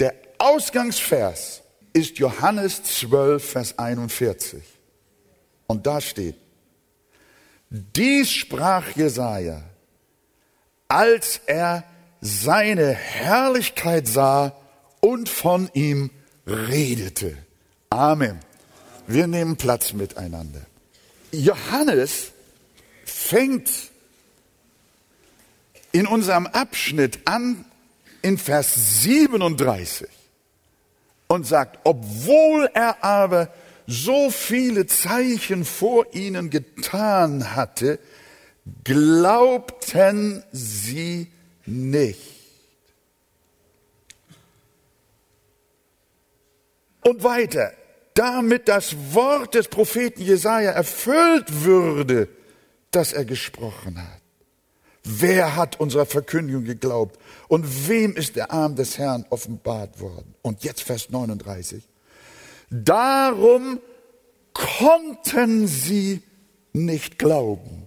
Der Ausgangsvers ist Johannes 12, Vers 41. Und da steht, dies sprach Jesaja, als er seine Herrlichkeit sah und von ihm redete. Amen. Wir nehmen Platz miteinander. Johannes fängt in unserem Abschnitt an in Vers 37 und sagt, obwohl er aber so viele Zeichen vor ihnen getan hatte, glaubten sie nicht. Und weiter, damit das Wort des Propheten Jesaja erfüllt würde, das er gesprochen hat. Wer hat unserer Verkündigung geglaubt? Und wem ist der Arm des Herrn offenbart worden? Und jetzt Vers 39. Darum konnten sie nicht glauben.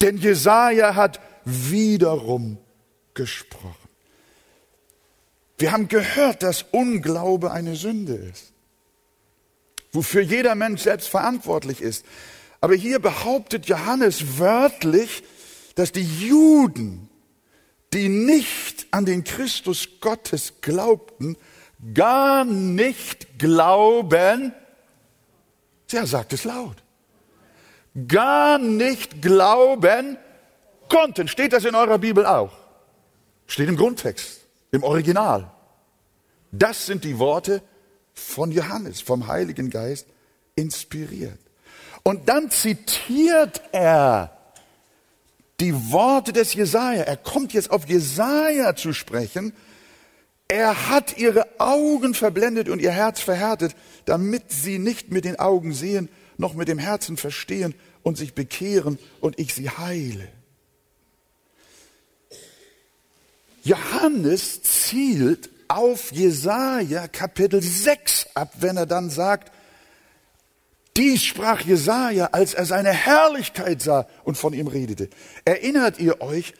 Denn Jesaja hat wiederum gesprochen. Wir haben gehört, dass Unglaube eine Sünde ist, wofür jeder Mensch selbst verantwortlich ist. Aber hier behauptet Johannes wörtlich, dass die Juden, die nicht an den Christus Gottes glaubten, gar nicht glauben, er sagt es laut, gar nicht glauben konnten. Steht das in eurer Bibel auch? Steht im Grundtext, im Original. Das sind die Worte von Johannes, vom Heiligen Geist inspiriert. Und dann zitiert er die Worte des Jesaja. Er kommt jetzt auf Jesaja zu sprechen. Er hat ihre Augen verblendet und ihr Herz verhärtet, damit sie nicht mit den Augen sehen, noch mit dem Herzen verstehen und sich bekehren und ich sie heile. Johannes zielt auf Jesaja Kapitel 6 ab, wenn er dann sagt, dies sprach Jesaja, als er seine Herrlichkeit sah und von ihm redete. Erinnert ihr euch,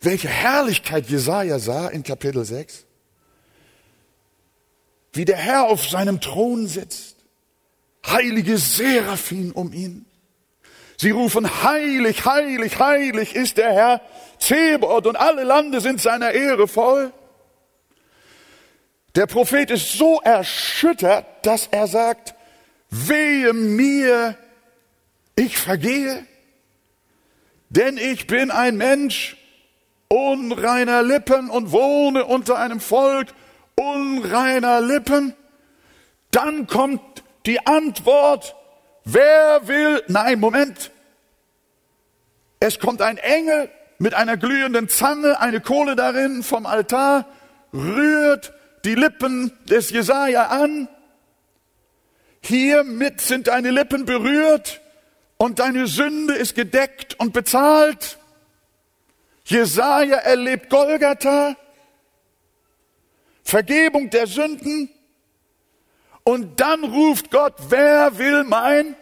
welche Herrlichkeit Jesaja sah in Kapitel 6? Wie der Herr auf seinem Thron sitzt. Heilige Seraphim um ihn. Sie rufen, heilig, heilig, heilig ist der Herr Zebot und alle Lande sind seiner Ehre voll. Der Prophet ist so erschüttert, dass er sagt, wehe mir, ich vergehe, denn ich bin ein Mensch unreiner Lippen und wohne unter einem Volk unreiner Lippen. Dann kommt die Antwort, wer will, nein, Moment, es kommt ein Engel mit einer glühenden Zange, eine Kohle darin vom Altar, rührt die Lippen des Jesaja an Hiermit sind deine Lippen berührt und deine Sünde ist gedeckt und bezahlt. Jesaja erlebt Golgatha, Vergebung der Sünden. Und dann ruft Gott, wer will mein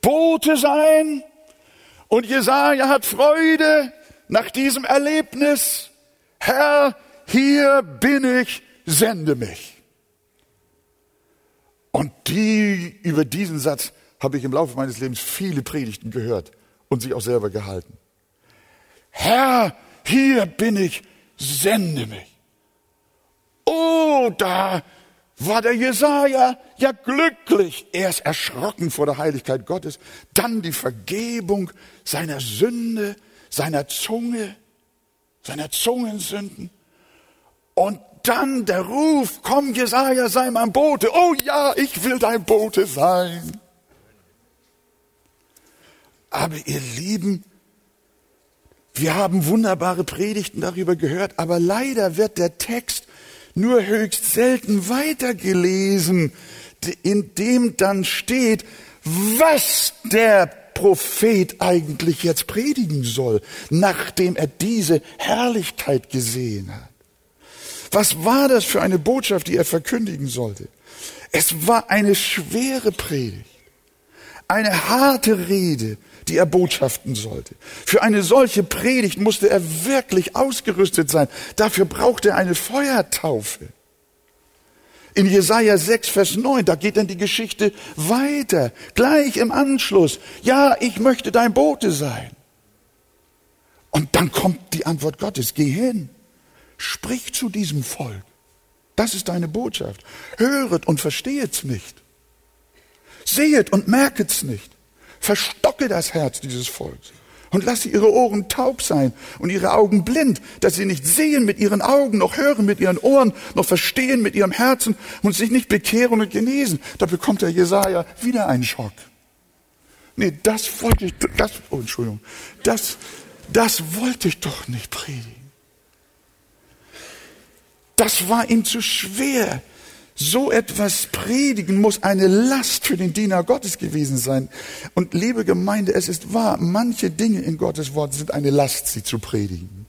Bote sein? Und Jesaja hat Freude nach diesem Erlebnis. Herr, hier bin ich, sende mich. Und die, über diesen Satz habe ich im Laufe meines Lebens viele Predigten gehört und sie auch selber gehalten. Herr, hier bin ich, sende mich. Oh, da war der Jesaja ja glücklich. Erst erschrocken vor der Heiligkeit Gottes, dann die Vergebung seiner Sünde, seiner Zunge, seiner Zungensünden. Und dann der Ruf, komm Jesaja, sei mein Bote. Oh ja, ich will dein Bote sein. Aber ihr Lieben, wir haben wunderbare Predigten darüber gehört, aber leider wird der Text nur höchst selten weitergelesen, in dem dann steht, was der Prophet eigentlich jetzt predigen soll, nachdem er diese Herrlichkeit gesehen hat. Was war das für eine Botschaft, die er verkündigen sollte? Es war eine schwere Predigt, eine harte Rede, die er botschaften sollte. Für eine solche Predigt musste er wirklich ausgerüstet sein. Dafür brauchte er eine Feuertaufe. In Jesaja 6, Vers 9, da geht dann die Geschichte weiter. Gleich im Anschluss. Ja, ich möchte dein Bote sein. Und dann kommt die Antwort Gottes. Geh hin. Sprich zu diesem Volk. Das ist deine Botschaft. Höret und verstehet's nicht. Sehet und merket's nicht. Verstocke das Herz dieses Volks und lasse ihre Ohren taub sein und ihre Augen blind, dass sie nicht sehen mit ihren Augen, noch hören mit ihren Ohren, noch verstehen mit ihrem Herzen und sich nicht bekehren und genesen. Da bekommt der Jesaja wieder einen Schock. Nee, das wollte ich, das, oh, Entschuldigung, das, das wollte ich doch nicht predigen. Das war ihm zu schwer so etwas predigen muss eine Last für den Diener Gottes gewesen sein. Und liebe Gemeinde, es ist wahr, manche Dinge in Gottes Wort sind eine Last, sie zu predigen.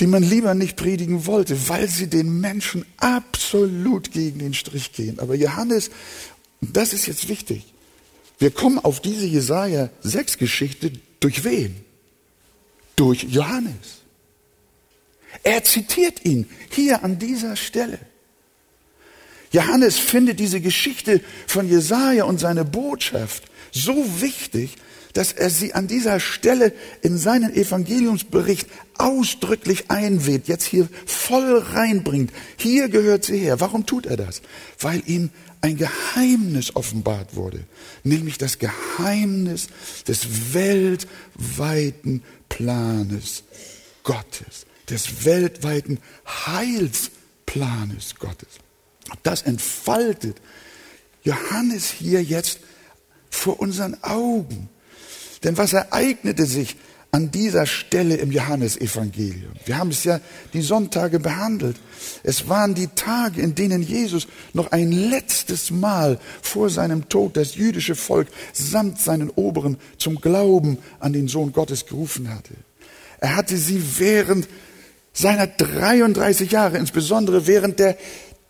Die man lieber nicht predigen wollte, weil sie den Menschen absolut gegen den Strich gehen. Aber Johannes, das ist jetzt wichtig. Wir kommen auf diese Jesaja 6 Geschichte durch wen? Durch Johannes. Er zitiert ihn hier an dieser Stelle. Johannes findet diese Geschichte von Jesaja und seine Botschaft so wichtig, dass er sie an dieser Stelle in seinen Evangeliumsbericht ausdrücklich einweht, jetzt hier voll reinbringt. Hier gehört sie her. Warum tut er das? Weil ihm ein Geheimnis offenbart wurde, nämlich das Geheimnis des weltweiten Planes Gottes des weltweiten Heilsplanes Gottes. Das entfaltet Johannes hier jetzt vor unseren Augen. Denn was ereignete sich an dieser Stelle im Johannesevangelium? Wir haben es ja die Sonntage behandelt. Es waren die Tage, in denen Jesus noch ein letztes Mal vor seinem Tod das jüdische Volk samt seinen Oberen zum Glauben an den Sohn Gottes gerufen hatte. Er hatte sie während seiner 33 Jahre, insbesondere während der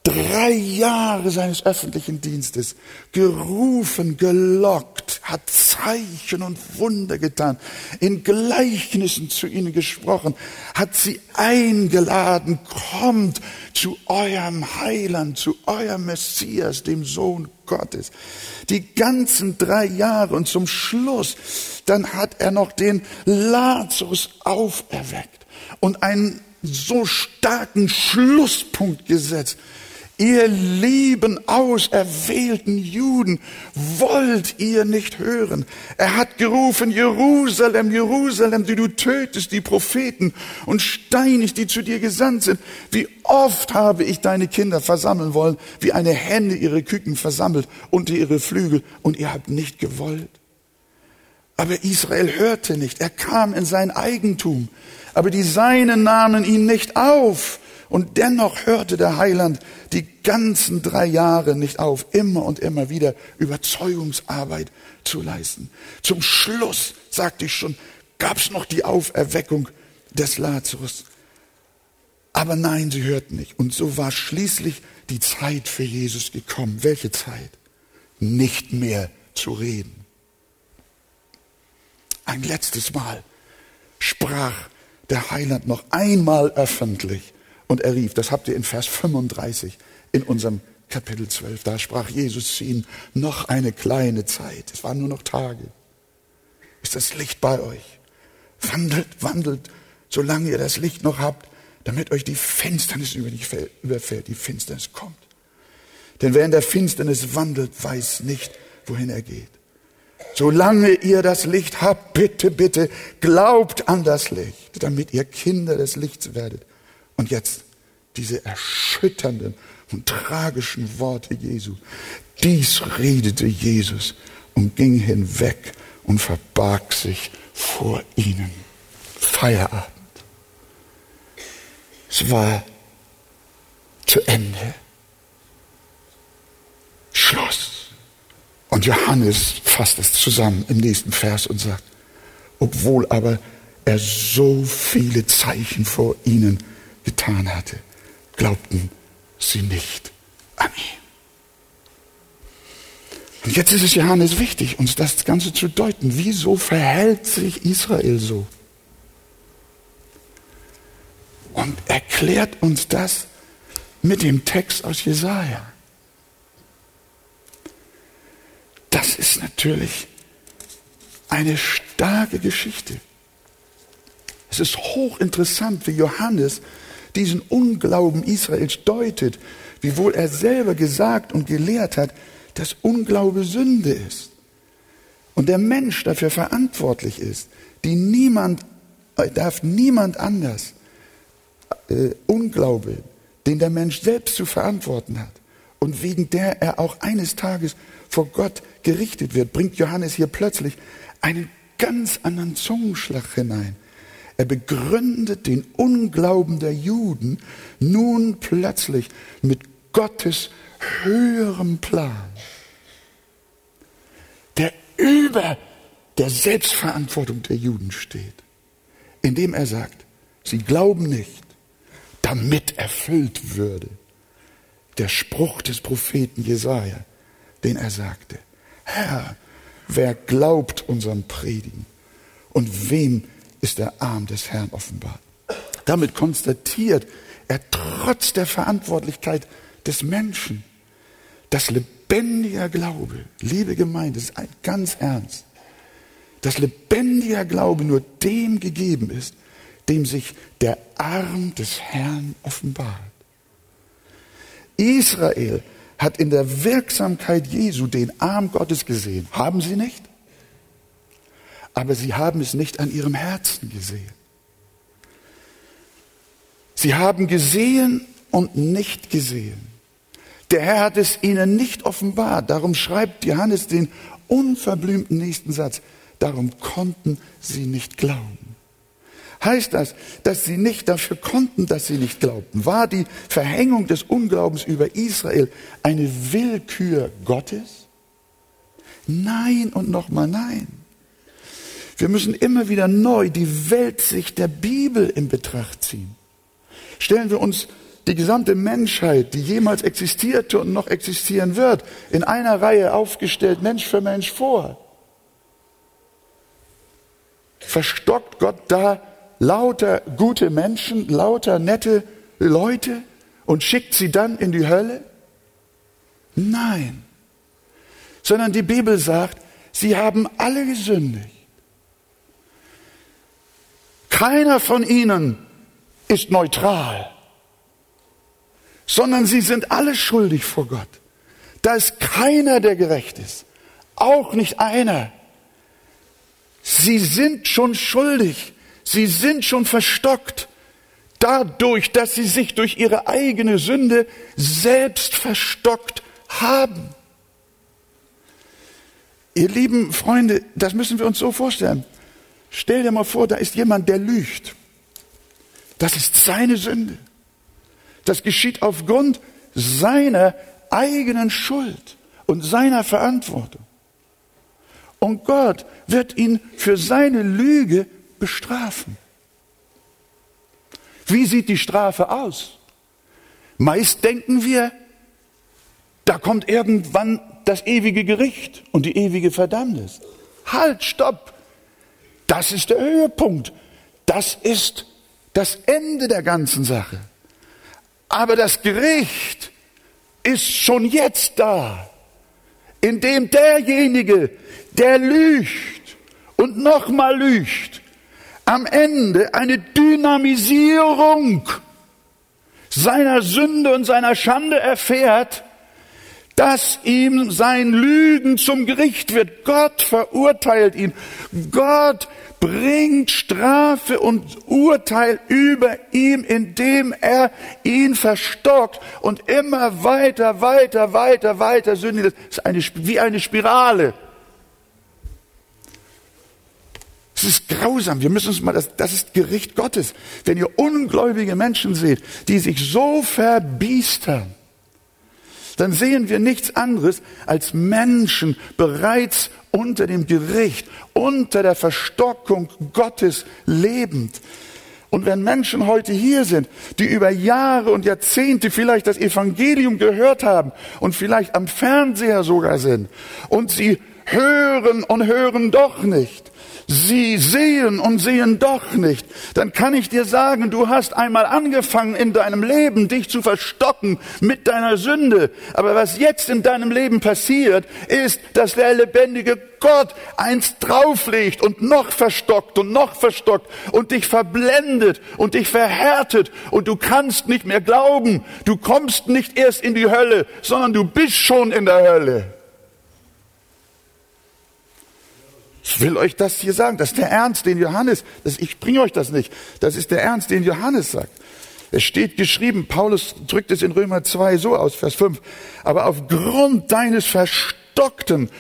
drei Jahre seines öffentlichen Dienstes, gerufen, gelockt, hat Zeichen und Wunder getan, in Gleichnissen zu ihnen gesprochen, hat sie eingeladen, kommt zu eurem Heiland, zu eurem Messias, dem Sohn Gottes. Die ganzen drei Jahre und zum Schluss, dann hat er noch den Lazarus auferweckt und einen so starken Schlusspunkt gesetzt. Ihr lieben auserwählten Juden, wollt ihr nicht hören? Er hat gerufen, Jerusalem, Jerusalem, die du tötest die Propheten und steinigst, die zu dir gesandt sind. Wie oft habe ich deine Kinder versammeln wollen, wie eine Henne ihre Küken versammelt unter ihre Flügel, und ihr habt nicht gewollt. Aber Israel hörte nicht. Er kam in sein Eigentum. Aber die Seinen nahmen ihn nicht auf. Und dennoch hörte der Heiland die ganzen drei Jahre nicht auf, immer und immer wieder Überzeugungsarbeit zu leisten. Zum Schluss, sagte ich schon, gab es noch die Auferweckung des Lazarus. Aber nein, sie hörten nicht. Und so war schließlich die Zeit für Jesus gekommen. Welche Zeit? Nicht mehr zu reden. Ein letztes Mal sprach der Heiland noch einmal öffentlich und er rief, das habt ihr in Vers 35 in unserem Kapitel 12, da sprach Jesus zu ihnen, noch eine kleine Zeit, es waren nur noch Tage, ist das Licht bei euch. Wandelt, wandelt, solange ihr das Licht noch habt, damit euch die Finsternis überfällt, die Finsternis kommt. Denn wer in der Finsternis wandelt, weiß nicht, wohin er geht. Solange ihr das Licht habt, bitte, bitte, glaubt an das Licht, damit ihr Kinder des Lichts werdet. Und jetzt diese erschütternden und tragischen Worte Jesu. Dies redete Jesus und ging hinweg und verbarg sich vor ihnen. Feierabend. Es war zu Ende. Schluss. Und Johannes fasst es zusammen im nächsten Vers und sagt, obwohl aber er so viele Zeichen vor ihnen getan hatte, glaubten sie nicht an ihn. Und jetzt ist es Johannes wichtig, uns das Ganze zu deuten. Wieso verhält sich Israel so? Und erklärt uns das mit dem Text aus Jesaja. Das ist natürlich eine starke Geschichte. Es ist hochinteressant, wie Johannes diesen Unglauben Israels deutet, wiewohl er selber gesagt und gelehrt hat, dass Unglaube Sünde ist und der Mensch dafür verantwortlich ist, die niemand äh, darf niemand anders äh, Unglaube, den der Mensch selbst zu verantworten hat und wegen der er auch eines Tages vor Gott gerichtet wird, bringt Johannes hier plötzlich einen ganz anderen Zungenschlag hinein. Er begründet den Unglauben der Juden nun plötzlich mit Gottes höherem Plan, der über der Selbstverantwortung der Juden steht, indem er sagt, sie glauben nicht, damit erfüllt würde der Spruch des Propheten Jesaja, den er sagte: Herr, wer glaubt unserem Predigen und wem ist der Arm des Herrn offenbart? Damit konstatiert er trotz der Verantwortlichkeit des Menschen, dass lebendiger Glaube, liebe Gemeinde, ist ganz ernst, dass lebendiger Glaube nur dem gegeben ist, dem sich der Arm des Herrn offenbart. Israel hat in der Wirksamkeit Jesu den Arm Gottes gesehen. Haben sie nicht? Aber sie haben es nicht an ihrem Herzen gesehen. Sie haben gesehen und nicht gesehen. Der Herr hat es ihnen nicht offenbart. Darum schreibt Johannes den unverblümten nächsten Satz. Darum konnten sie nicht glauben. Heißt das, dass sie nicht dafür konnten, dass sie nicht glaubten? War die Verhängung des Unglaubens über Israel eine Willkür Gottes? Nein und nochmal nein. Wir müssen immer wieder neu die Weltsicht der Bibel in Betracht ziehen. Stellen wir uns die gesamte Menschheit, die jemals existierte und noch existieren wird, in einer Reihe aufgestellt, Mensch für Mensch vor. Verstockt Gott da lauter gute Menschen, lauter nette Leute und schickt sie dann in die Hölle? Nein. Sondern die Bibel sagt, sie haben alle gesündigt. Keiner von ihnen ist neutral, sondern sie sind alle schuldig vor Gott. Da ist keiner, der gerecht ist. Auch nicht einer. Sie sind schon schuldig. Sie sind schon verstockt dadurch, dass sie sich durch ihre eigene Sünde selbst verstockt haben. Ihr lieben Freunde, das müssen wir uns so vorstellen. Stell dir mal vor, da ist jemand, der lügt. Das ist seine Sünde. Das geschieht aufgrund seiner eigenen Schuld und seiner Verantwortung. Und Gott wird ihn für seine Lüge bestrafen. Wie sieht die Strafe aus? Meist denken wir, da kommt irgendwann das ewige Gericht und die ewige Verdammnis. Halt, stopp! Das ist der Höhepunkt. Das ist das Ende der ganzen Sache. Aber das Gericht ist schon jetzt da, indem derjenige, der lügt und nochmal lügt, am Ende eine Dynamisierung seiner Sünde und seiner Schande erfährt, dass ihm sein Lügen zum Gericht wird. Gott verurteilt ihn. Gott bringt Strafe und Urteil über ihm, indem er ihn verstockt und immer weiter, weiter, weiter, weiter sündigt. Das ist eine, wie eine Spirale. Das ist grausam. Wir müssen uns mal, das, das ist Gericht Gottes. Wenn ihr ungläubige Menschen seht, die sich so verbiestern, dann sehen wir nichts anderes als Menschen bereits unter dem Gericht, unter der Verstockung Gottes lebend. Und wenn Menschen heute hier sind, die über Jahre und Jahrzehnte vielleicht das Evangelium gehört haben und vielleicht am Fernseher sogar sind und sie hören und hören doch nicht, sie sehen und sehen doch nicht, dann kann ich dir sagen, du hast einmal angefangen in deinem Leben, dich zu verstocken mit deiner Sünde. Aber was jetzt in deinem Leben passiert, ist, dass der lebendige Gott eins drauflegt und noch verstockt und noch verstockt und dich verblendet und dich verhärtet und du kannst nicht mehr glauben. Du kommst nicht erst in die Hölle, sondern du bist schon in der Hölle. Ich will euch das hier sagen. Das ist der Ernst, den Johannes, das, ich bringe euch das nicht. Das ist der Ernst, den Johannes sagt. Es steht geschrieben, Paulus drückt es in Römer 2 so aus, Vers 5. Aber aufgrund deines verstockten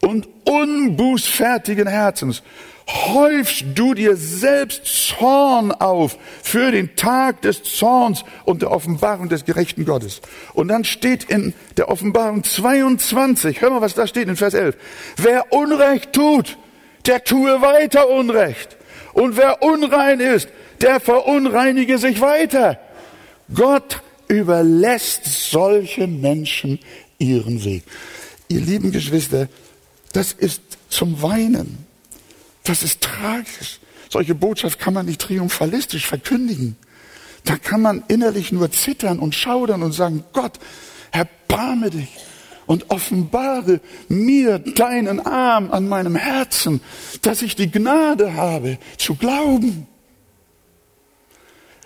und unbußfertigen Herzens häufst du dir selbst Zorn auf für den Tag des Zorns und der Offenbarung des gerechten Gottes. Und dann steht in der Offenbarung 22, hör mal, was da steht in Vers 11. Wer Unrecht tut, der tue weiter Unrecht. Und wer unrein ist, der verunreinige sich weiter. Gott überlässt solchen Menschen ihren Weg. Ihr lieben Geschwister, das ist zum Weinen. Das ist tragisch. Solche Botschaft kann man nicht triumphalistisch verkündigen. Da kann man innerlich nur zittern und schaudern und sagen, Gott, erbarme dich und offenbare mir deinen Arm an meinem Herzen, dass ich die Gnade habe zu glauben.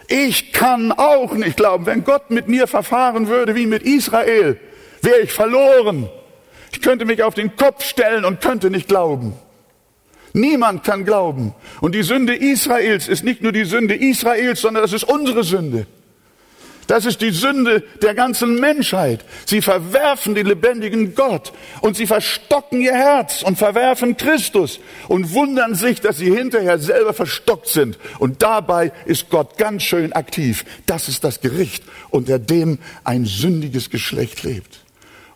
Ich kann auch nicht glauben. Wenn Gott mit mir verfahren würde wie mit Israel, wäre ich verloren. Ich könnte mich auf den Kopf stellen und könnte nicht glauben. Niemand kann glauben. Und die Sünde Israels ist nicht nur die Sünde Israels, sondern das ist unsere Sünde. Das ist die Sünde der ganzen Menschheit. Sie verwerfen den lebendigen Gott und sie verstocken ihr Herz und verwerfen Christus und wundern sich, dass sie hinterher selber verstockt sind. Und dabei ist Gott ganz schön aktiv. Das ist das Gericht, unter dem ein sündiges Geschlecht lebt.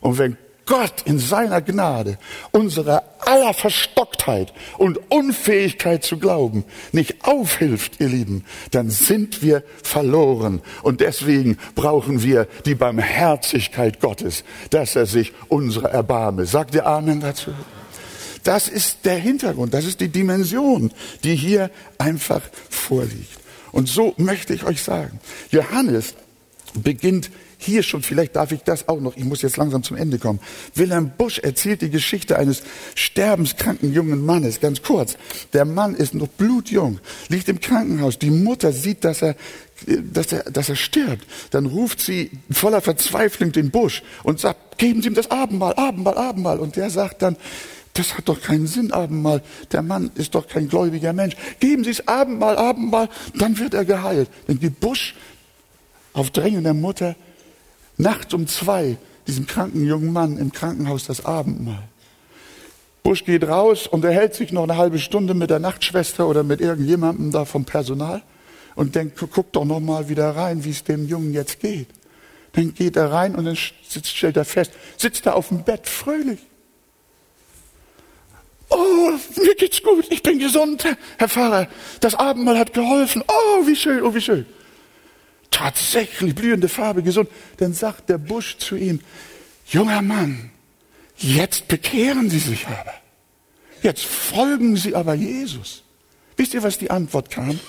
Und wenn Gott in seiner Gnade unsere aller Verstocktheit und Unfähigkeit zu glauben nicht aufhilft, ihr Lieben, dann sind wir verloren. Und deswegen brauchen wir die Barmherzigkeit Gottes, dass er sich unsere erbarme. Sagt ihr Amen dazu? Das ist der Hintergrund, das ist die Dimension, die hier einfach vorliegt. Und so möchte ich euch sagen, Johannes beginnt hier schon, vielleicht darf ich das auch noch, ich muss jetzt langsam zum Ende kommen. Wilhelm Busch erzählt die Geschichte eines sterbenskranken jungen Mannes, ganz kurz. Der Mann ist noch blutjung, liegt im Krankenhaus. Die Mutter sieht, dass er dass er, dass er stirbt, dann ruft sie voller Verzweiflung den Busch und sagt, geben Sie ihm das Abendmahl, Abendmahl, Abendmahl. Und der sagt dann, das hat doch keinen Sinn, Abendmahl. Der Mann ist doch kein gläubiger Mensch. Geben Sie es Abendmahl, Abendmahl, dann wird er geheilt. Dann gibt Busch auf Drängen der Mutter nachts um zwei diesem kranken jungen Mann im Krankenhaus das Abendmahl. Busch geht raus, und erhält sich noch eine halbe Stunde mit der Nachtschwester oder mit irgendjemandem da vom Personal und denkt, guck doch noch mal wieder rein, wie es dem Jungen jetzt geht. Dann geht er rein und dann sitzt, stellt er fest, sitzt er auf dem Bett fröhlich. Oh, mir geht's gut, ich bin gesund, Herr Pfarrer. Das Abendmahl hat geholfen. Oh, wie schön, oh, wie schön tatsächlich blühende Farbe gesund, dann sagt der Busch zu ihm, junger Mann, jetzt bekehren Sie sich aber. Jetzt folgen Sie aber Jesus. Wisst ihr, was die Antwort kam?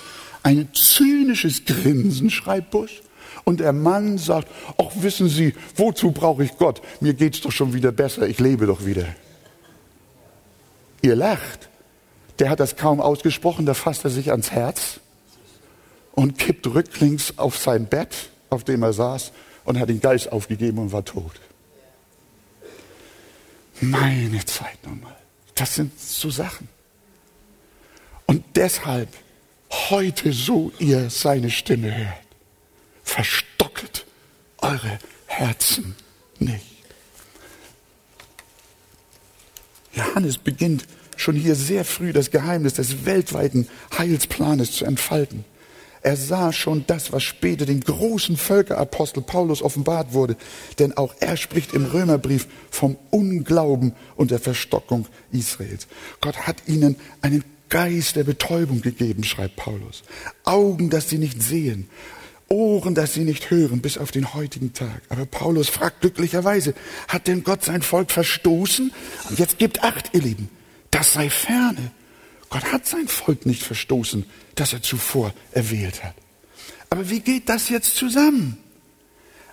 Ein zynisches Grinsen, schreibt Busch. Und der Mann sagt, ach wissen Sie, wozu brauche ich Gott? Mir geht's doch schon wieder besser, ich lebe doch wieder. Ihr lacht. Der hat das kaum ausgesprochen, da fasst er sich ans Herz und kippt rücklings auf sein Bett, auf dem er saß, und hat den Geist aufgegeben und war tot. Meine Zeit nochmal. Das sind so Sachen. Und deshalb heute so ihr seine Stimme hört, verstocket eure Herzen nicht. Johannes beginnt schon hier sehr früh das Geheimnis des weltweiten Heilsplanes zu entfalten. Er sah schon das, was später den großen Völkerapostel Paulus offenbart wurde. Denn auch er spricht im Römerbrief vom Unglauben und der Verstockung Israels. Gott hat ihnen einen Geist der Betäubung gegeben, schreibt Paulus. Augen, dass sie nicht sehen. Ohren, dass sie nicht hören, bis auf den heutigen Tag. Aber Paulus fragt glücklicherweise, hat denn Gott sein Volk verstoßen? Und jetzt gibt acht, ihr Lieben, das sei ferne. Gott hat sein Volk nicht verstoßen, das er zuvor erwählt hat. Aber wie geht das jetzt zusammen?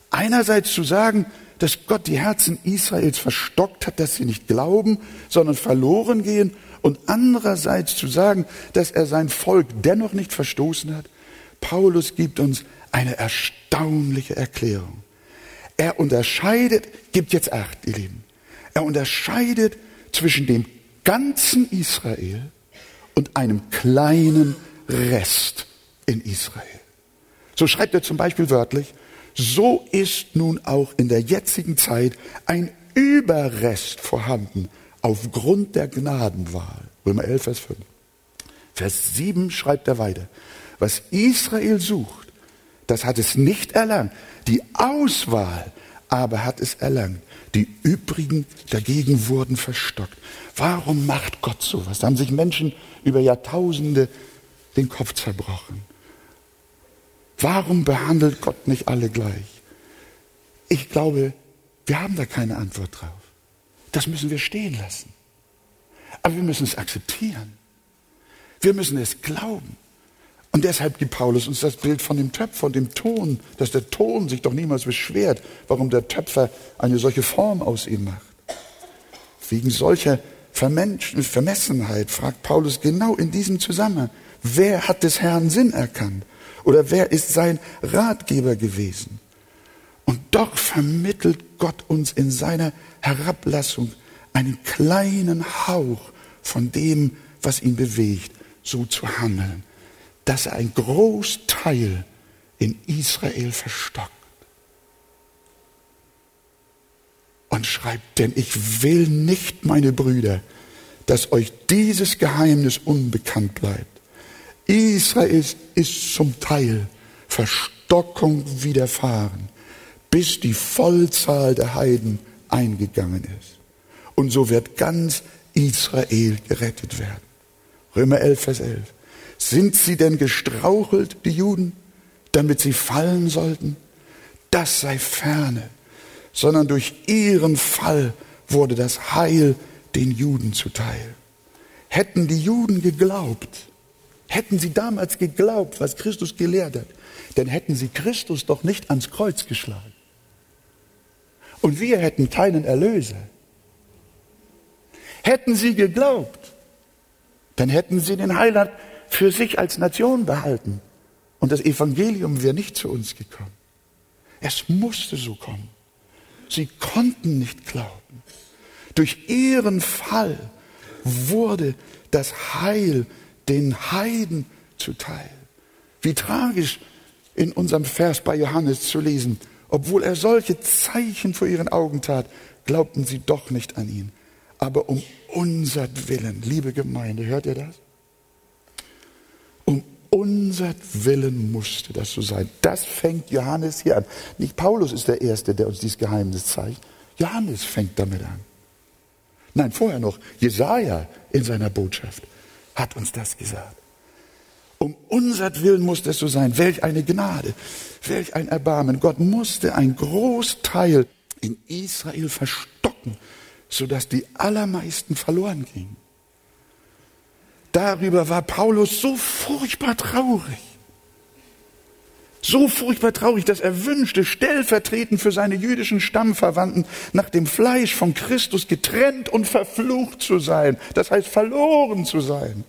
Einerseits zu sagen, dass Gott die Herzen Israels verstockt hat, dass sie nicht glauben, sondern verloren gehen, und andererseits zu sagen, dass er sein Volk dennoch nicht verstoßen hat. Paulus gibt uns eine erstaunliche Erklärung. Er unterscheidet, gibt jetzt acht, ihr Lieben, er unterscheidet zwischen dem ganzen Israel und einem kleinen Rest in Israel. So schreibt er zum Beispiel wörtlich, so ist nun auch in der jetzigen Zeit ein Überrest vorhanden aufgrund der Gnadenwahl. Römer 11, Vers 5. Vers 7 schreibt er weiter. Was Israel sucht, das hat es nicht erlangt. Die Auswahl aber hat es erlangt. Die übrigen dagegen wurden verstockt. Warum macht Gott sowas? Da haben sich Menschen über Jahrtausende den Kopf zerbrochen. Warum behandelt Gott nicht alle gleich? Ich glaube, wir haben da keine Antwort drauf. Das müssen wir stehen lassen. Aber wir müssen es akzeptieren. Wir müssen es glauben. Und deshalb gibt Paulus uns das Bild von dem Töpfer und dem Ton, dass der Ton sich doch niemals beschwert, warum der Töpfer eine solche Form aus ihm macht. Wegen solcher Vermessenheit fragt Paulus genau in diesem Zusammenhang, wer hat des Herrn Sinn erkannt? Oder wer ist sein Ratgeber gewesen? Und doch vermittelt Gott uns in seiner Herablassung einen kleinen Hauch von dem, was ihn bewegt, so zu handeln dass er ein Großteil in Israel verstockt. Und schreibt, denn ich will nicht, meine Brüder, dass euch dieses Geheimnis unbekannt bleibt. Israel ist zum Teil Verstockung widerfahren, bis die Vollzahl der Heiden eingegangen ist. Und so wird ganz Israel gerettet werden. Römer 11, Vers 11. Sind sie denn gestrauchelt, die Juden, damit sie fallen sollten? Das sei ferne, sondern durch ihren Fall wurde das Heil den Juden zuteil. Hätten die Juden geglaubt, hätten sie damals geglaubt, was Christus gelehrt hat, dann hätten sie Christus doch nicht ans Kreuz geschlagen. Und wir hätten keinen Erlöser. Hätten sie geglaubt, dann hätten sie den Heiland für sich als Nation behalten. Und das Evangelium wäre nicht zu uns gekommen. Es musste so kommen. Sie konnten nicht glauben. Durch ihren Fall wurde das Heil den Heiden zuteil. Wie tragisch in unserem Vers bei Johannes zu lesen. Obwohl er solche Zeichen vor ihren Augen tat, glaubten sie doch nicht an ihn. Aber um unser Willen, liebe Gemeinde, hört ihr das? Unser Willen musste das so sein. Das fängt Johannes hier an. Nicht Paulus ist der Erste, der uns dieses Geheimnis zeigt. Johannes fängt damit an. Nein, vorher noch. Jesaja in seiner Botschaft hat uns das gesagt. Um unser Willen musste es so sein. Welch eine Gnade, welch ein Erbarmen. Gott musste ein Großteil in Israel verstocken, sodass die allermeisten verloren gingen. Darüber war Paulus so furchtbar traurig. So furchtbar traurig, dass er wünschte, stellvertretend für seine jüdischen Stammverwandten nach dem Fleisch von Christus getrennt und verflucht zu sein. Das heißt, verloren zu sein,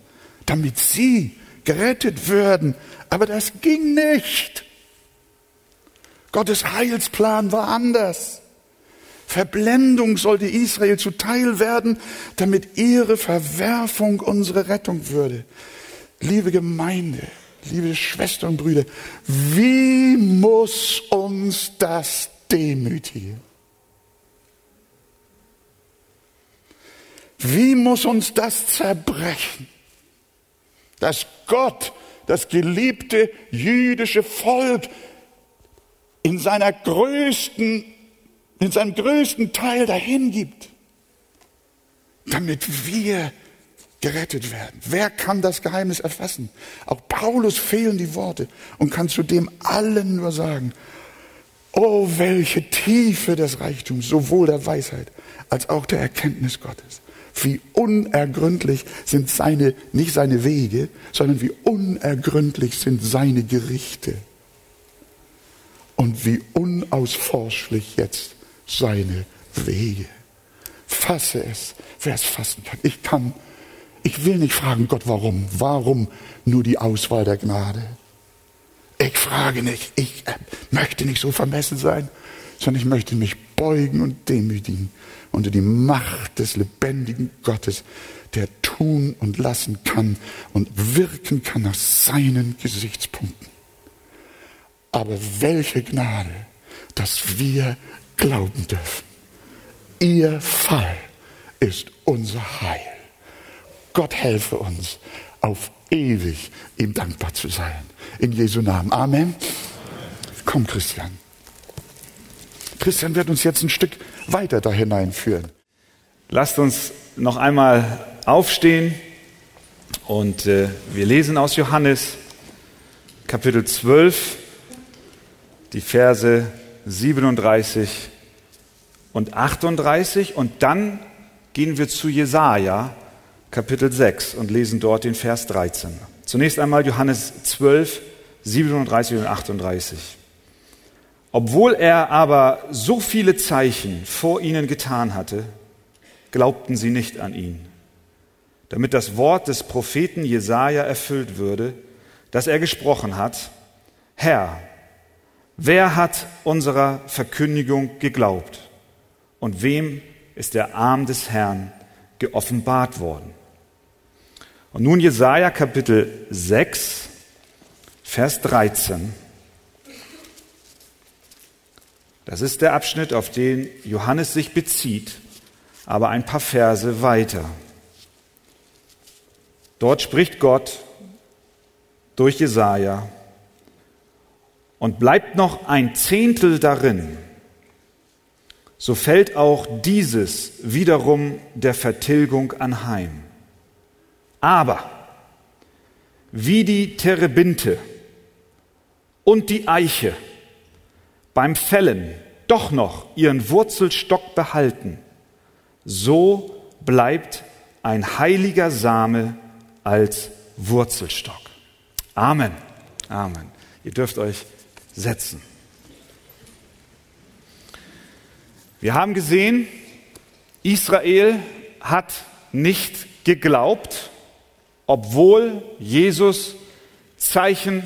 damit sie gerettet würden. Aber das ging nicht. Gottes Heilsplan war anders. Verblendung sollte Israel zuteil werden, damit ihre Verwerfung unsere Rettung würde. Liebe Gemeinde, liebe Schwestern und Brüder, wie muss uns das demütigen? Wie muss uns das zerbrechen, dass Gott das geliebte jüdische Volk in seiner größten in seinem größten Teil dahin gibt, damit wir gerettet werden? Wer kann das Geheimnis erfassen? Auch Paulus fehlen die Worte und kann zudem allen nur sagen, oh, welche Tiefe des Reichtums, sowohl der Weisheit als auch der Erkenntnis Gottes. Wie unergründlich sind seine, nicht seine Wege, sondern wie unergründlich sind seine Gerichte. Und wie unausforschlich jetzt seine Wege. Fasse es, wer es fassen kann. Ich kann, ich will nicht fragen, Gott, warum? Warum nur die Auswahl der Gnade? Ich frage nicht, ich äh, möchte nicht so vermessen sein, sondern ich möchte mich beugen und demütigen unter die Macht des lebendigen Gottes, der tun und lassen kann und wirken kann nach seinen Gesichtspunkten. Aber welche Gnade, dass wir glauben dürfen. Ihr Fall ist unser Heil. Gott helfe uns, auf ewig ihm dankbar zu sein. In Jesu Namen. Amen. Komm, Christian. Christian wird uns jetzt ein Stück weiter da hineinführen. Lasst uns noch einmal aufstehen und äh, wir lesen aus Johannes Kapitel 12, die Verse 37 und 38 und dann gehen wir zu Jesaja Kapitel 6 und lesen dort den Vers 13. Zunächst einmal Johannes 12, 37 und 38. Obwohl er aber so viele Zeichen vor ihnen getan hatte, glaubten sie nicht an ihn, damit das Wort des Propheten Jesaja erfüllt würde, das er gesprochen hat: Herr, wer hat unserer Verkündigung geglaubt? Und wem ist der Arm des Herrn geoffenbart worden? Und nun Jesaja Kapitel 6, Vers 13. Das ist der Abschnitt, auf den Johannes sich bezieht, aber ein paar Verse weiter. Dort spricht Gott durch Jesaja und bleibt noch ein Zehntel darin, so fällt auch dieses wiederum der Vertilgung anheim. Aber wie die Terebinte und die Eiche beim Fällen doch noch ihren Wurzelstock behalten, so bleibt ein heiliger Same als Wurzelstock. Amen. Amen. Ihr dürft euch setzen. Wir haben gesehen, Israel hat nicht geglaubt, obwohl Jesus Zeichen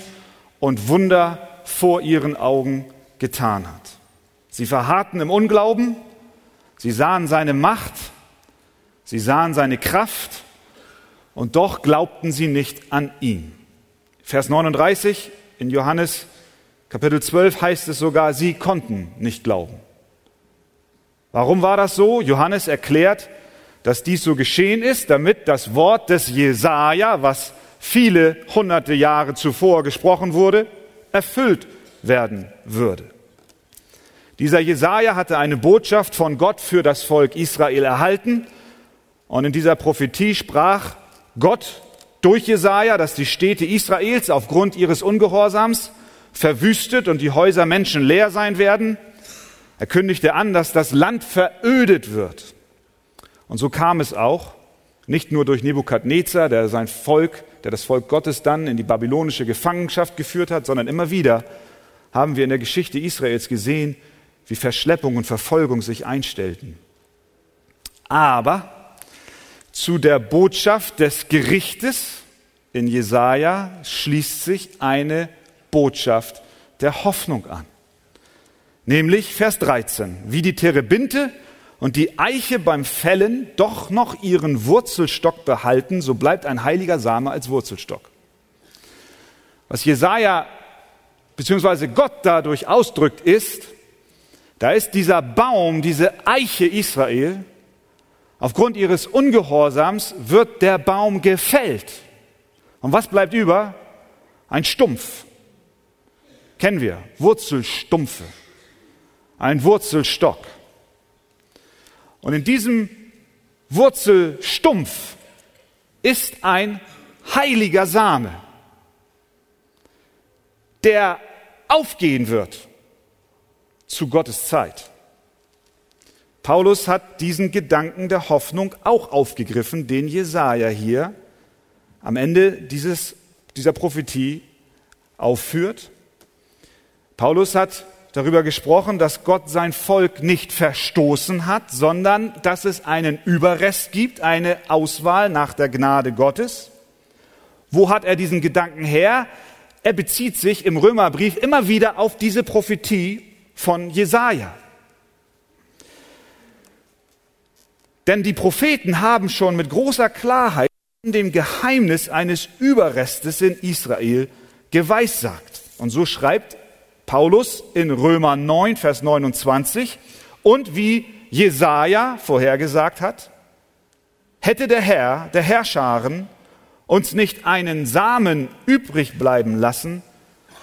und Wunder vor ihren Augen getan hat. Sie verharrten im Unglauben, sie sahen seine Macht, sie sahen seine Kraft und doch glaubten sie nicht an ihn. Vers 39 in Johannes Kapitel 12 heißt es sogar, sie konnten nicht glauben. Warum war das so? Johannes erklärt, dass dies so geschehen ist, damit das Wort des Jesaja, was viele hunderte Jahre zuvor gesprochen wurde, erfüllt werden würde. Dieser Jesaja hatte eine Botschaft von Gott für das Volk Israel erhalten. Und in dieser Prophetie sprach Gott durch Jesaja, dass die Städte Israels aufgrund ihres Ungehorsams verwüstet und die Häuser menschenleer sein werden. Er kündigte an, dass das Land verödet wird. Und so kam es auch, nicht nur durch Nebukadnezar, der sein Volk, der das Volk Gottes dann in die babylonische Gefangenschaft geführt hat, sondern immer wieder haben wir in der Geschichte Israels gesehen, wie Verschleppung und Verfolgung sich einstellten. Aber zu der Botschaft des Gerichtes in Jesaja schließt sich eine Botschaft der Hoffnung an. Nämlich Vers 13. Wie die Terebinte und die Eiche beim Fällen doch noch ihren Wurzelstock behalten, so bleibt ein heiliger Same als Wurzelstock. Was Jesaja bzw. Gott dadurch ausdrückt, ist, da ist dieser Baum, diese Eiche Israel, aufgrund ihres Ungehorsams wird der Baum gefällt. Und was bleibt über? Ein Stumpf. Kennen wir, Wurzelstumpfe. Ein Wurzelstock. Und in diesem Wurzelstumpf ist ein heiliger Same, der aufgehen wird zu Gottes Zeit. Paulus hat diesen Gedanken der Hoffnung auch aufgegriffen, den Jesaja hier am Ende dieses, dieser Prophetie aufführt. Paulus hat darüber gesprochen, dass Gott sein Volk nicht verstoßen hat, sondern dass es einen Überrest gibt, eine Auswahl nach der Gnade Gottes. Wo hat er diesen Gedanken her? Er bezieht sich im Römerbrief immer wieder auf diese Prophetie von Jesaja. Denn die Propheten haben schon mit großer Klarheit dem Geheimnis eines Überrestes in Israel geweissagt. Und so schreibt Paulus in Römer 9, Vers 29, und wie Jesaja vorhergesagt hat, hätte der Herr, der Herrscharen, uns nicht einen Samen übrig bleiben lassen,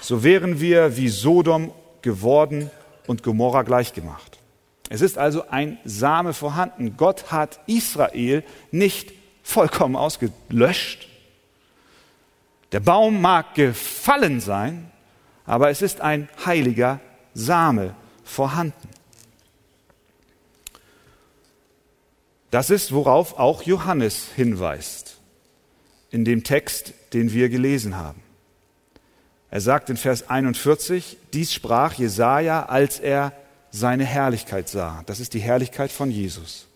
so wären wir wie Sodom geworden und Gomorra gleichgemacht. Es ist also ein Same vorhanden. Gott hat Israel nicht vollkommen ausgelöscht. Der Baum mag gefallen sein, aber es ist ein heiliger Same vorhanden. Das ist, worauf auch Johannes hinweist in dem Text, den wir gelesen haben. Er sagt in Vers 41, dies sprach Jesaja, als er seine Herrlichkeit sah. Das ist die Herrlichkeit von Jesus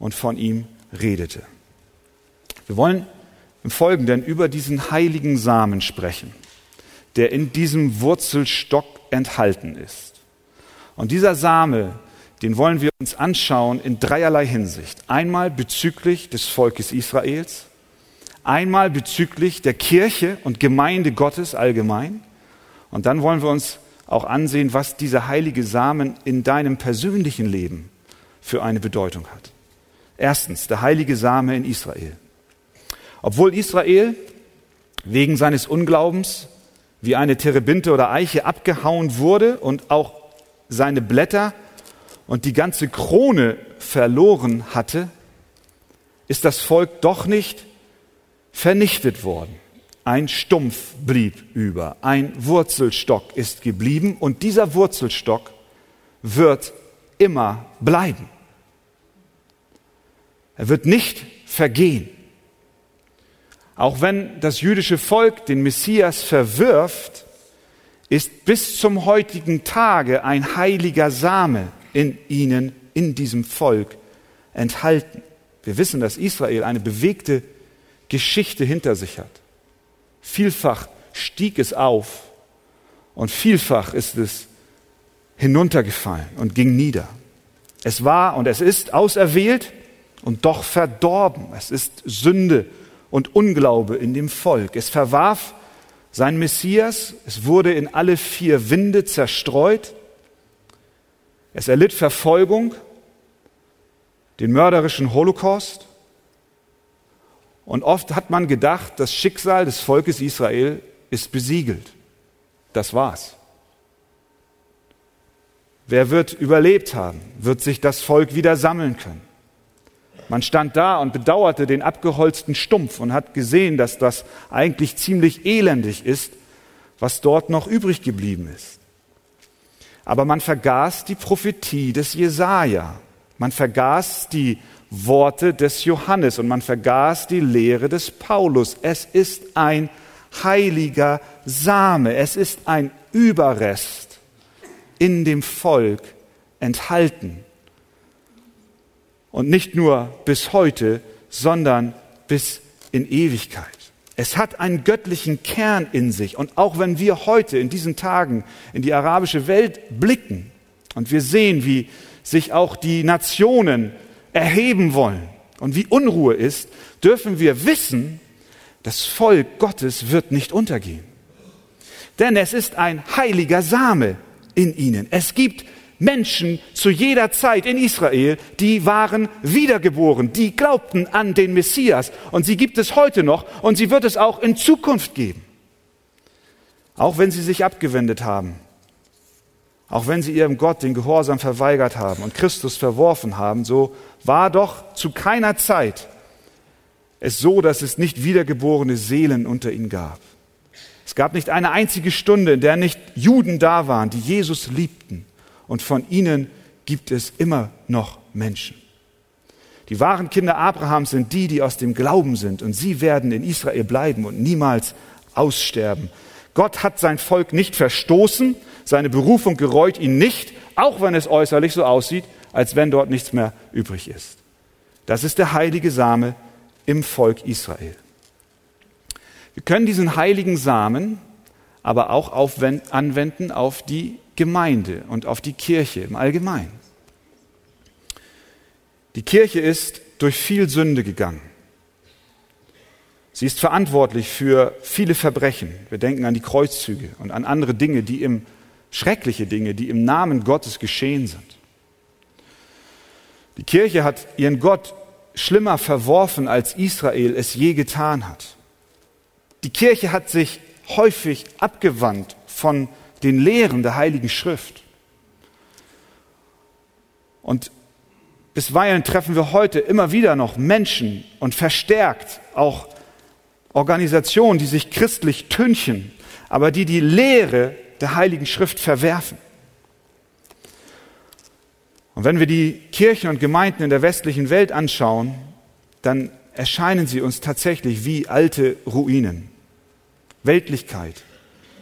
und von ihm redete. Wir wollen im Folgenden über diesen heiligen Samen sprechen, der in diesem Wurzelstock enthalten ist. Und dieser Same, den wollen wir uns anschauen in dreierlei Hinsicht. Einmal bezüglich des Volkes Israels, einmal bezüglich der Kirche und Gemeinde Gottes allgemein. Und dann wollen wir uns auch ansehen, was dieser heilige Samen in deinem persönlichen Leben für eine Bedeutung hat. Erstens, der heilige Same in Israel. Obwohl Israel wegen seines Unglaubens wie eine Terebinte oder Eiche abgehauen wurde und auch seine Blätter und die ganze Krone verloren hatte, ist das Volk doch nicht vernichtet worden. Ein Stumpf blieb über, ein Wurzelstock ist geblieben und dieser Wurzelstock wird immer bleiben. Er wird nicht vergehen. Auch wenn das jüdische Volk den Messias verwirft, ist bis zum heutigen Tage ein heiliger Same in ihnen, in diesem Volk enthalten. Wir wissen, dass Israel eine bewegte Geschichte hinter sich hat. Vielfach stieg es auf und vielfach ist es hinuntergefallen und ging nieder. Es war und es ist auserwählt und doch verdorben. Es ist Sünde und Unglaube in dem Volk. Es verwarf sein Messias, es wurde in alle vier Winde zerstreut, es erlitt Verfolgung, den mörderischen Holocaust und oft hat man gedacht, das Schicksal des Volkes Israel ist besiegelt. Das war's. Wer wird überlebt haben? Wird sich das Volk wieder sammeln können? Man stand da und bedauerte den abgeholzten Stumpf und hat gesehen, dass das eigentlich ziemlich elendig ist, was dort noch übrig geblieben ist. Aber man vergaß die Prophetie des Jesaja. Man vergaß die Worte des Johannes und man vergaß die Lehre des Paulus. Es ist ein heiliger Same, es ist ein Überrest in dem Volk enthalten. Und nicht nur bis heute, sondern bis in Ewigkeit. Es hat einen göttlichen Kern in sich. Und auch wenn wir heute in diesen Tagen in die arabische Welt blicken und wir sehen, wie sich auch die Nationen erheben wollen und wie Unruhe ist, dürfen wir wissen, das Volk Gottes wird nicht untergehen. Denn es ist ein heiliger Same in ihnen. Es gibt Menschen zu jeder Zeit in Israel, die waren wiedergeboren, die glaubten an den Messias. Und sie gibt es heute noch und sie wird es auch in Zukunft geben. Auch wenn sie sich abgewendet haben auch wenn sie ihrem Gott den Gehorsam verweigert haben und Christus verworfen haben, so war doch zu keiner Zeit es so, dass es nicht wiedergeborene Seelen unter ihnen gab. Es gab nicht eine einzige Stunde, in der nicht Juden da waren, die Jesus liebten. Und von ihnen gibt es immer noch Menschen. Die wahren Kinder Abrahams sind die, die aus dem Glauben sind. Und sie werden in Israel bleiben und niemals aussterben. Gott hat sein Volk nicht verstoßen, seine Berufung gereut ihn nicht, auch wenn es äußerlich so aussieht, als wenn dort nichts mehr übrig ist. Das ist der heilige Same im Volk Israel. Wir können diesen heiligen Samen aber auch anwenden auf die Gemeinde und auf die Kirche im Allgemeinen. Die Kirche ist durch viel Sünde gegangen. Sie ist verantwortlich für viele Verbrechen. Wir denken an die Kreuzzüge und an andere Dinge, die im schreckliche Dinge, die im Namen Gottes geschehen sind. Die Kirche hat ihren Gott schlimmer verworfen, als Israel es je getan hat. Die Kirche hat sich häufig abgewandt von den Lehren der Heiligen Schrift. Und bisweilen treffen wir heute immer wieder noch Menschen und verstärkt auch Organisationen, die sich christlich tünchen, aber die die Lehre der Heiligen Schrift verwerfen. Und wenn wir die Kirchen und Gemeinden in der westlichen Welt anschauen, dann erscheinen sie uns tatsächlich wie alte Ruinen. Weltlichkeit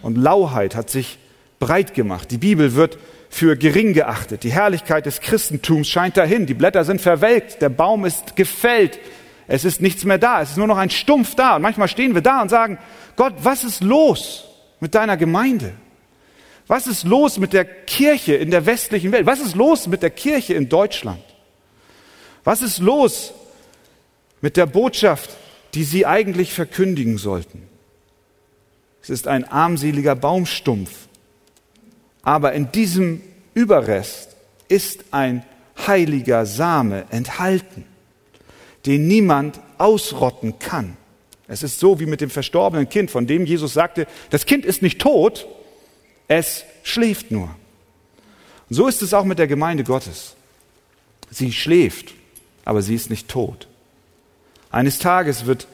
und Lauheit hat sich breit gemacht. Die Bibel wird für gering geachtet. Die Herrlichkeit des Christentums scheint dahin. Die Blätter sind verwelkt. Der Baum ist gefällt. Es ist nichts mehr da. Es ist nur noch ein Stumpf da. Und manchmal stehen wir da und sagen, Gott, was ist los mit deiner Gemeinde? Was ist los mit der Kirche in der westlichen Welt? Was ist los mit der Kirche in Deutschland? Was ist los mit der Botschaft, die sie eigentlich verkündigen sollten? Es ist ein armseliger Baumstumpf. Aber in diesem Überrest ist ein heiliger Same enthalten, den niemand ausrotten kann. Es ist so wie mit dem verstorbenen Kind, von dem Jesus sagte, das Kind ist nicht tot, es schläft nur. Und so ist es auch mit der Gemeinde Gottes. Sie schläft, aber sie ist nicht tot. Eines Tages wird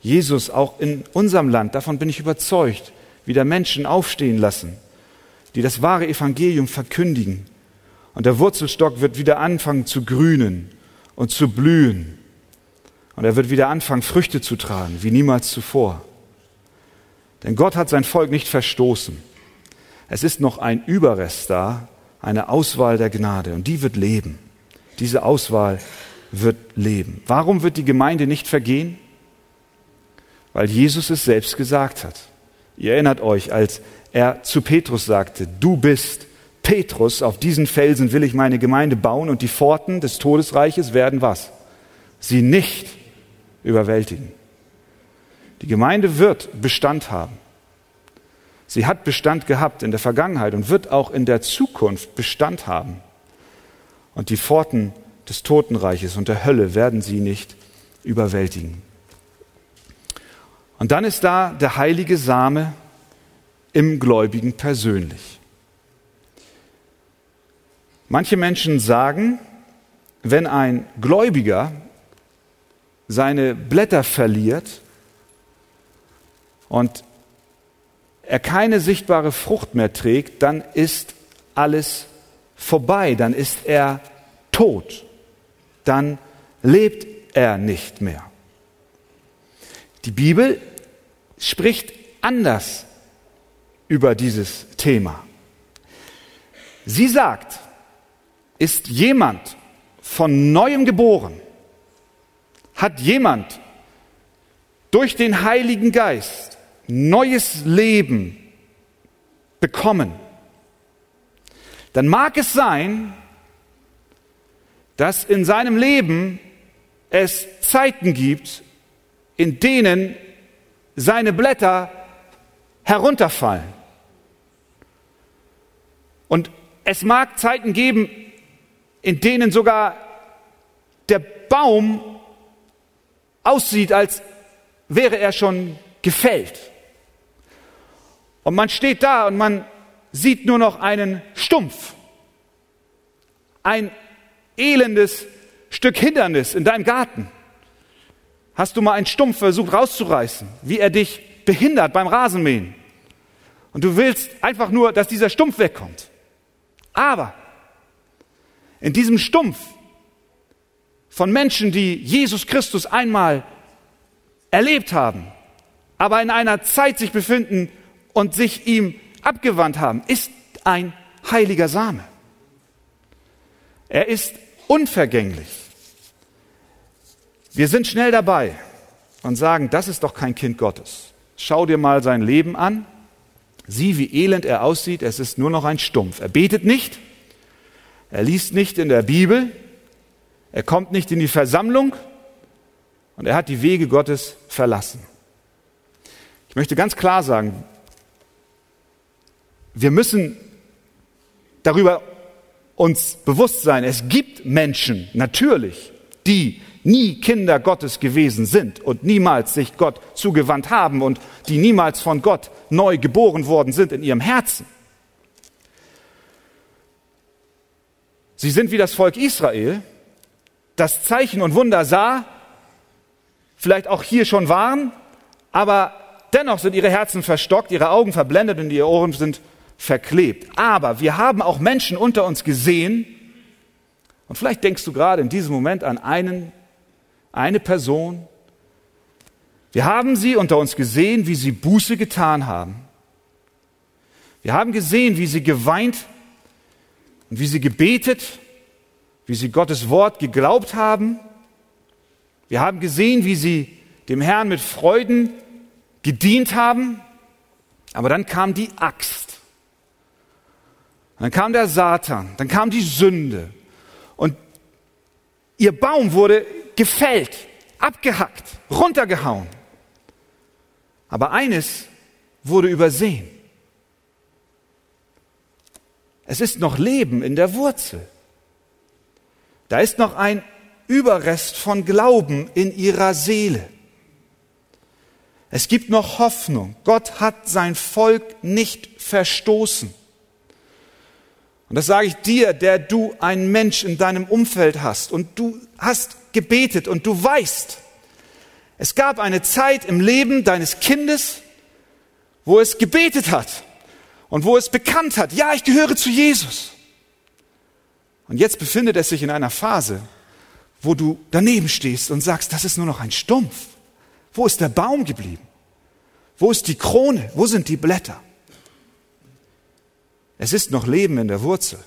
Jesus auch in unserem Land, davon bin ich überzeugt, wieder Menschen aufstehen lassen, die das wahre Evangelium verkündigen. Und der Wurzelstock wird wieder anfangen zu grünen und zu blühen. Und er wird wieder anfangen, Früchte zu tragen, wie niemals zuvor. Denn Gott hat sein Volk nicht verstoßen. Es ist noch ein Überrest da, eine Auswahl der Gnade und die wird leben. Diese Auswahl wird leben. Warum wird die Gemeinde nicht vergehen? Weil Jesus es selbst gesagt hat. Ihr erinnert euch, als er zu Petrus sagte, du bist Petrus, auf diesen Felsen will ich meine Gemeinde bauen und die Pforten des Todesreiches werden was? Sie nicht überwältigen. Die Gemeinde wird Bestand haben. Sie hat Bestand gehabt in der Vergangenheit und wird auch in der Zukunft Bestand haben. Und die Pforten des Totenreiches und der Hölle werden sie nicht überwältigen. Und dann ist da der heilige Same im Gläubigen persönlich. Manche Menschen sagen, wenn ein Gläubiger seine Blätter verliert und er keine sichtbare Frucht mehr trägt, dann ist alles vorbei, dann ist er tot, dann lebt er nicht mehr. Die Bibel spricht anders über dieses Thema. Sie sagt, ist jemand von neuem geboren, hat jemand durch den Heiligen Geist neues Leben bekommen, dann mag es sein, dass in seinem Leben es Zeiten gibt, in denen seine Blätter herunterfallen. Und es mag Zeiten geben, in denen sogar der Baum aussieht, als wäre er schon gefällt. Und man steht da und man sieht nur noch einen Stumpf. Ein elendes Stück Hindernis in deinem Garten. Hast du mal einen Stumpf versucht rauszureißen, wie er dich behindert beim Rasenmähen? Und du willst einfach nur, dass dieser Stumpf wegkommt. Aber in diesem Stumpf von Menschen, die Jesus Christus einmal erlebt haben, aber in einer Zeit sich befinden und sich ihm abgewandt haben, ist ein heiliger Same. Er ist unvergänglich. Wir sind schnell dabei und sagen, das ist doch kein Kind Gottes. Schau dir mal sein Leben an. Sieh, wie elend er aussieht. Es ist nur noch ein Stumpf. Er betet nicht. Er liest nicht in der Bibel. Er kommt nicht in die Versammlung. Und er hat die Wege Gottes verlassen. Ich möchte ganz klar sagen, wir müssen darüber uns bewusst sein, es gibt Menschen, natürlich, die nie Kinder Gottes gewesen sind und niemals sich Gott zugewandt haben und die niemals von Gott neu geboren worden sind in ihrem Herzen. Sie sind wie das Volk Israel, das Zeichen und Wunder sah, vielleicht auch hier schon waren, aber dennoch sind ihre Herzen verstockt, ihre Augen verblendet und ihre Ohren sind verklebt. Aber wir haben auch Menschen unter uns gesehen, und vielleicht denkst du gerade in diesem Moment an einen, eine Person. Wir haben sie unter uns gesehen, wie sie Buße getan haben. Wir haben gesehen, wie sie geweint und wie sie gebetet, wie sie Gottes Wort geglaubt haben. Wir haben gesehen, wie sie dem Herrn mit Freuden gedient haben. Aber dann kam die Axt. Dann kam der Satan, dann kam die Sünde. Und ihr Baum wurde gefällt, abgehackt, runtergehauen. Aber eines wurde übersehen. Es ist noch Leben in der Wurzel. Da ist noch ein Überrest von Glauben in ihrer Seele. Es gibt noch Hoffnung. Gott hat sein Volk nicht verstoßen. Und das sage ich dir, der du einen Mensch in deinem Umfeld hast und du hast gebetet und du weißt, es gab eine Zeit im Leben deines Kindes, wo es gebetet hat und wo es bekannt hat, ja, ich gehöre zu Jesus. Und jetzt befindet es sich in einer Phase, wo du daneben stehst und sagst, das ist nur noch ein Stumpf. Wo ist der Baum geblieben? Wo ist die Krone? Wo sind die Blätter? Es ist noch Leben in der Wurzel.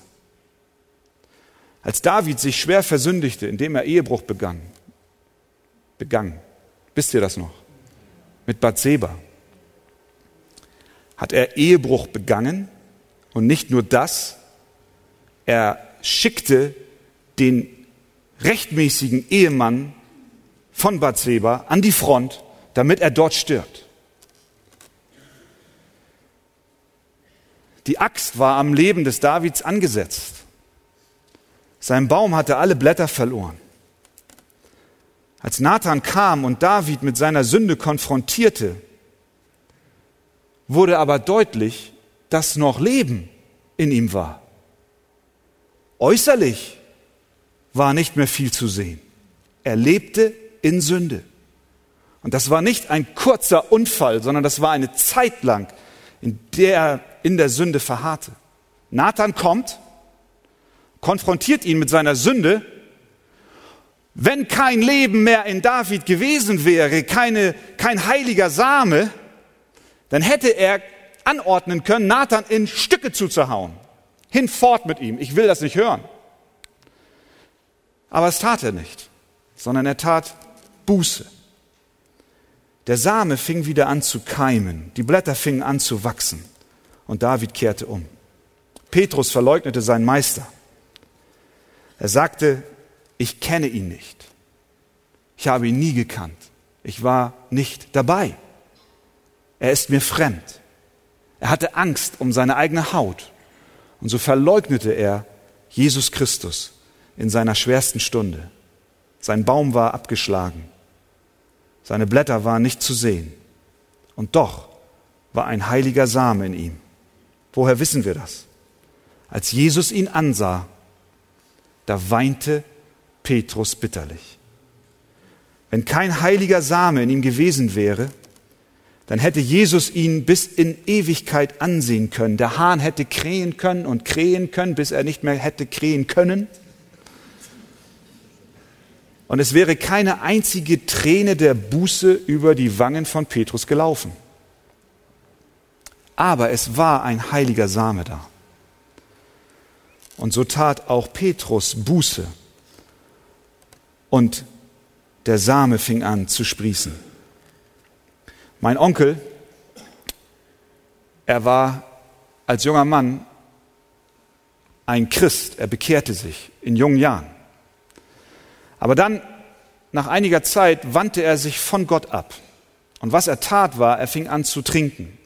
Als David sich schwer versündigte, indem er Ehebruch begann, begann, wisst ihr das noch? Mit Bathseba, hat er Ehebruch begangen und nicht nur das, er schickte den rechtmäßigen Ehemann von Bathseba an die Front, damit er dort stirbt. Die Axt war am Leben des Davids angesetzt. Sein Baum hatte alle Blätter verloren. Als Nathan kam und David mit seiner Sünde konfrontierte, wurde aber deutlich, dass noch Leben in ihm war. Äußerlich war nicht mehr viel zu sehen. Er lebte in Sünde. Und das war nicht ein kurzer Unfall, sondern das war eine Zeit lang, in der er in der Sünde verharrte. Nathan kommt, konfrontiert ihn mit seiner Sünde. Wenn kein Leben mehr in David gewesen wäre, keine, kein heiliger Same, dann hätte er anordnen können, Nathan in Stücke zuzuhauen. Hinfort mit ihm. Ich will das nicht hören. Aber es tat er nicht, sondern er tat Buße. Der Same fing wieder an zu keimen, die Blätter fingen an zu wachsen und David kehrte um. Petrus verleugnete seinen Meister. Er sagte, ich kenne ihn nicht. Ich habe ihn nie gekannt. Ich war nicht dabei. Er ist mir fremd. Er hatte Angst um seine eigene Haut. Und so verleugnete er Jesus Christus in seiner schwersten Stunde. Sein Baum war abgeschlagen. Seine Blätter waren nicht zu sehen. Und doch war ein heiliger Same in ihm. Woher wissen wir das? Als Jesus ihn ansah, da weinte Petrus bitterlich. wenn kein heiliger Same in ihm gewesen wäre, dann hätte Jesus ihn bis in Ewigkeit ansehen können. Der Hahn hätte krähen können und krähen können, bis er nicht mehr hätte krähen können. Und es wäre keine einzige Träne der Buße über die Wangen von Petrus gelaufen. Aber es war ein heiliger Same da. Und so tat auch Petrus Buße. Und der Same fing an zu sprießen. Mein Onkel, er war als junger Mann ein Christ, er bekehrte sich in jungen Jahren. Aber dann, nach einiger Zeit, wandte er sich von Gott ab. Und was er tat war, er fing an zu trinken.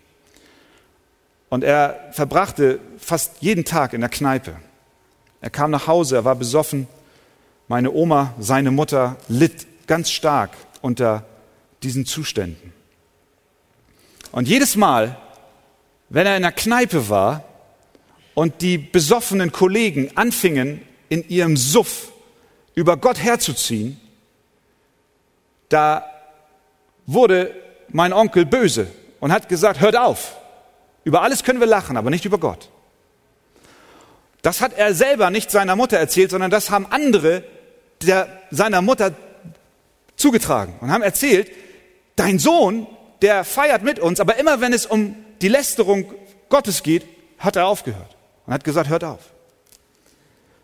Und er verbrachte fast jeden Tag in der Kneipe. Er kam nach Hause, er war besoffen. Meine Oma, seine Mutter, litt ganz stark unter diesen Zuständen. Und jedes Mal, wenn er in der Kneipe war und die besoffenen Kollegen anfingen, in ihrem Suff über Gott herzuziehen, da wurde mein Onkel böse und hat gesagt, hört auf, über alles können wir lachen, aber nicht über Gott. Das hat er selber nicht seiner Mutter erzählt, sondern das haben andere der, seiner Mutter zugetragen und haben erzählt, dein Sohn, der feiert mit uns, aber immer wenn es um die Lästerung Gottes geht, hat er aufgehört und hat gesagt, hört auf.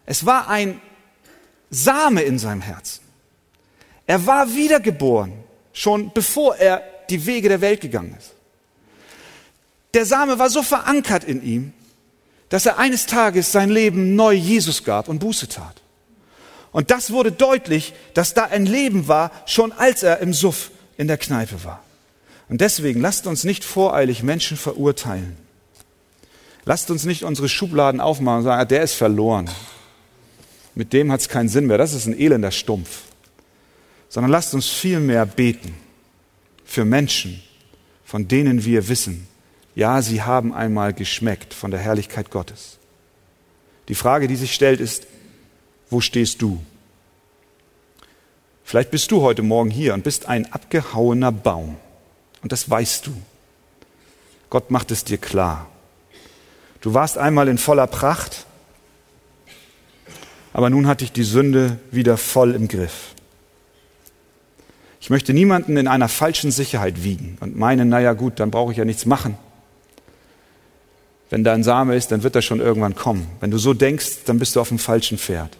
Es war ein Same in seinem Herzen. Er war wiedergeboren, schon bevor er die Wege der Welt gegangen ist. Der Same war so verankert in ihm, dass er eines Tages sein Leben neu Jesus gab und Buße tat. Und das wurde deutlich, dass da ein Leben war, schon als er im Suff in der Kneipe war. Und deswegen lasst uns nicht voreilig Menschen verurteilen. Lasst uns nicht unsere Schubladen aufmachen und sagen, ah, der ist verloren mit dem hat es keinen Sinn mehr. Das ist ein elender Stumpf. Sondern lasst uns viel mehr beten für Menschen, von denen wir wissen, ja, sie haben einmal geschmeckt von der Herrlichkeit Gottes. Die Frage, die sich stellt, ist, wo stehst du? Vielleicht bist du heute Morgen hier und bist ein abgehauener Baum. Und das weißt du. Gott macht es dir klar. Du warst einmal in voller Pracht aber nun hatte ich die Sünde wieder voll im Griff. Ich möchte niemanden in einer falschen Sicherheit wiegen und meinen, naja gut, dann brauche ich ja nichts machen. Wenn da ein Same ist, dann wird er schon irgendwann kommen. Wenn du so denkst, dann bist du auf dem falschen Pferd.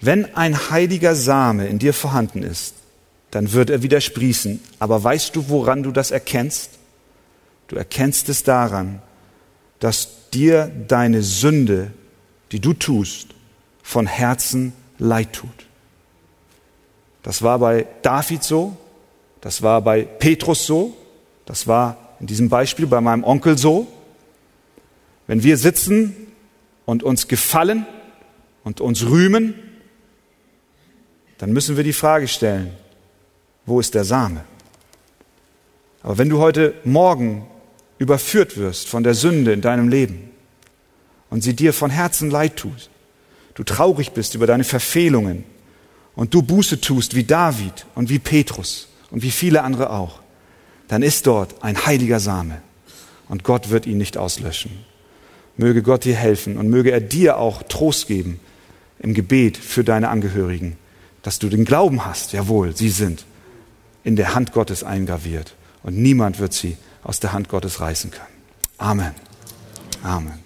Wenn ein heiliger Same in dir vorhanden ist, dann wird er wieder sprießen. Aber weißt du, woran du das erkennst? Du erkennst es daran, dass dir deine Sünde, die du tust, von Herzen leid tut. Das war bei David so, das war bei Petrus so, das war in diesem Beispiel bei meinem Onkel so. Wenn wir sitzen und uns gefallen und uns rühmen, dann müssen wir die Frage stellen, wo ist der Same? Aber wenn du heute Morgen überführt wirst von der Sünde in deinem Leben und sie dir von Herzen leid tut, du traurig bist über deine Verfehlungen und du Buße tust wie David und wie Petrus und wie viele andere auch, dann ist dort ein heiliger Same und Gott wird ihn nicht auslöschen. Möge Gott dir helfen und möge er dir auch Trost geben im Gebet für deine Angehörigen, dass du den Glauben hast, jawohl, sie sind in der Hand Gottes eingraviert und niemand wird sie aus der Hand Gottes reißen können. Amen. Amen.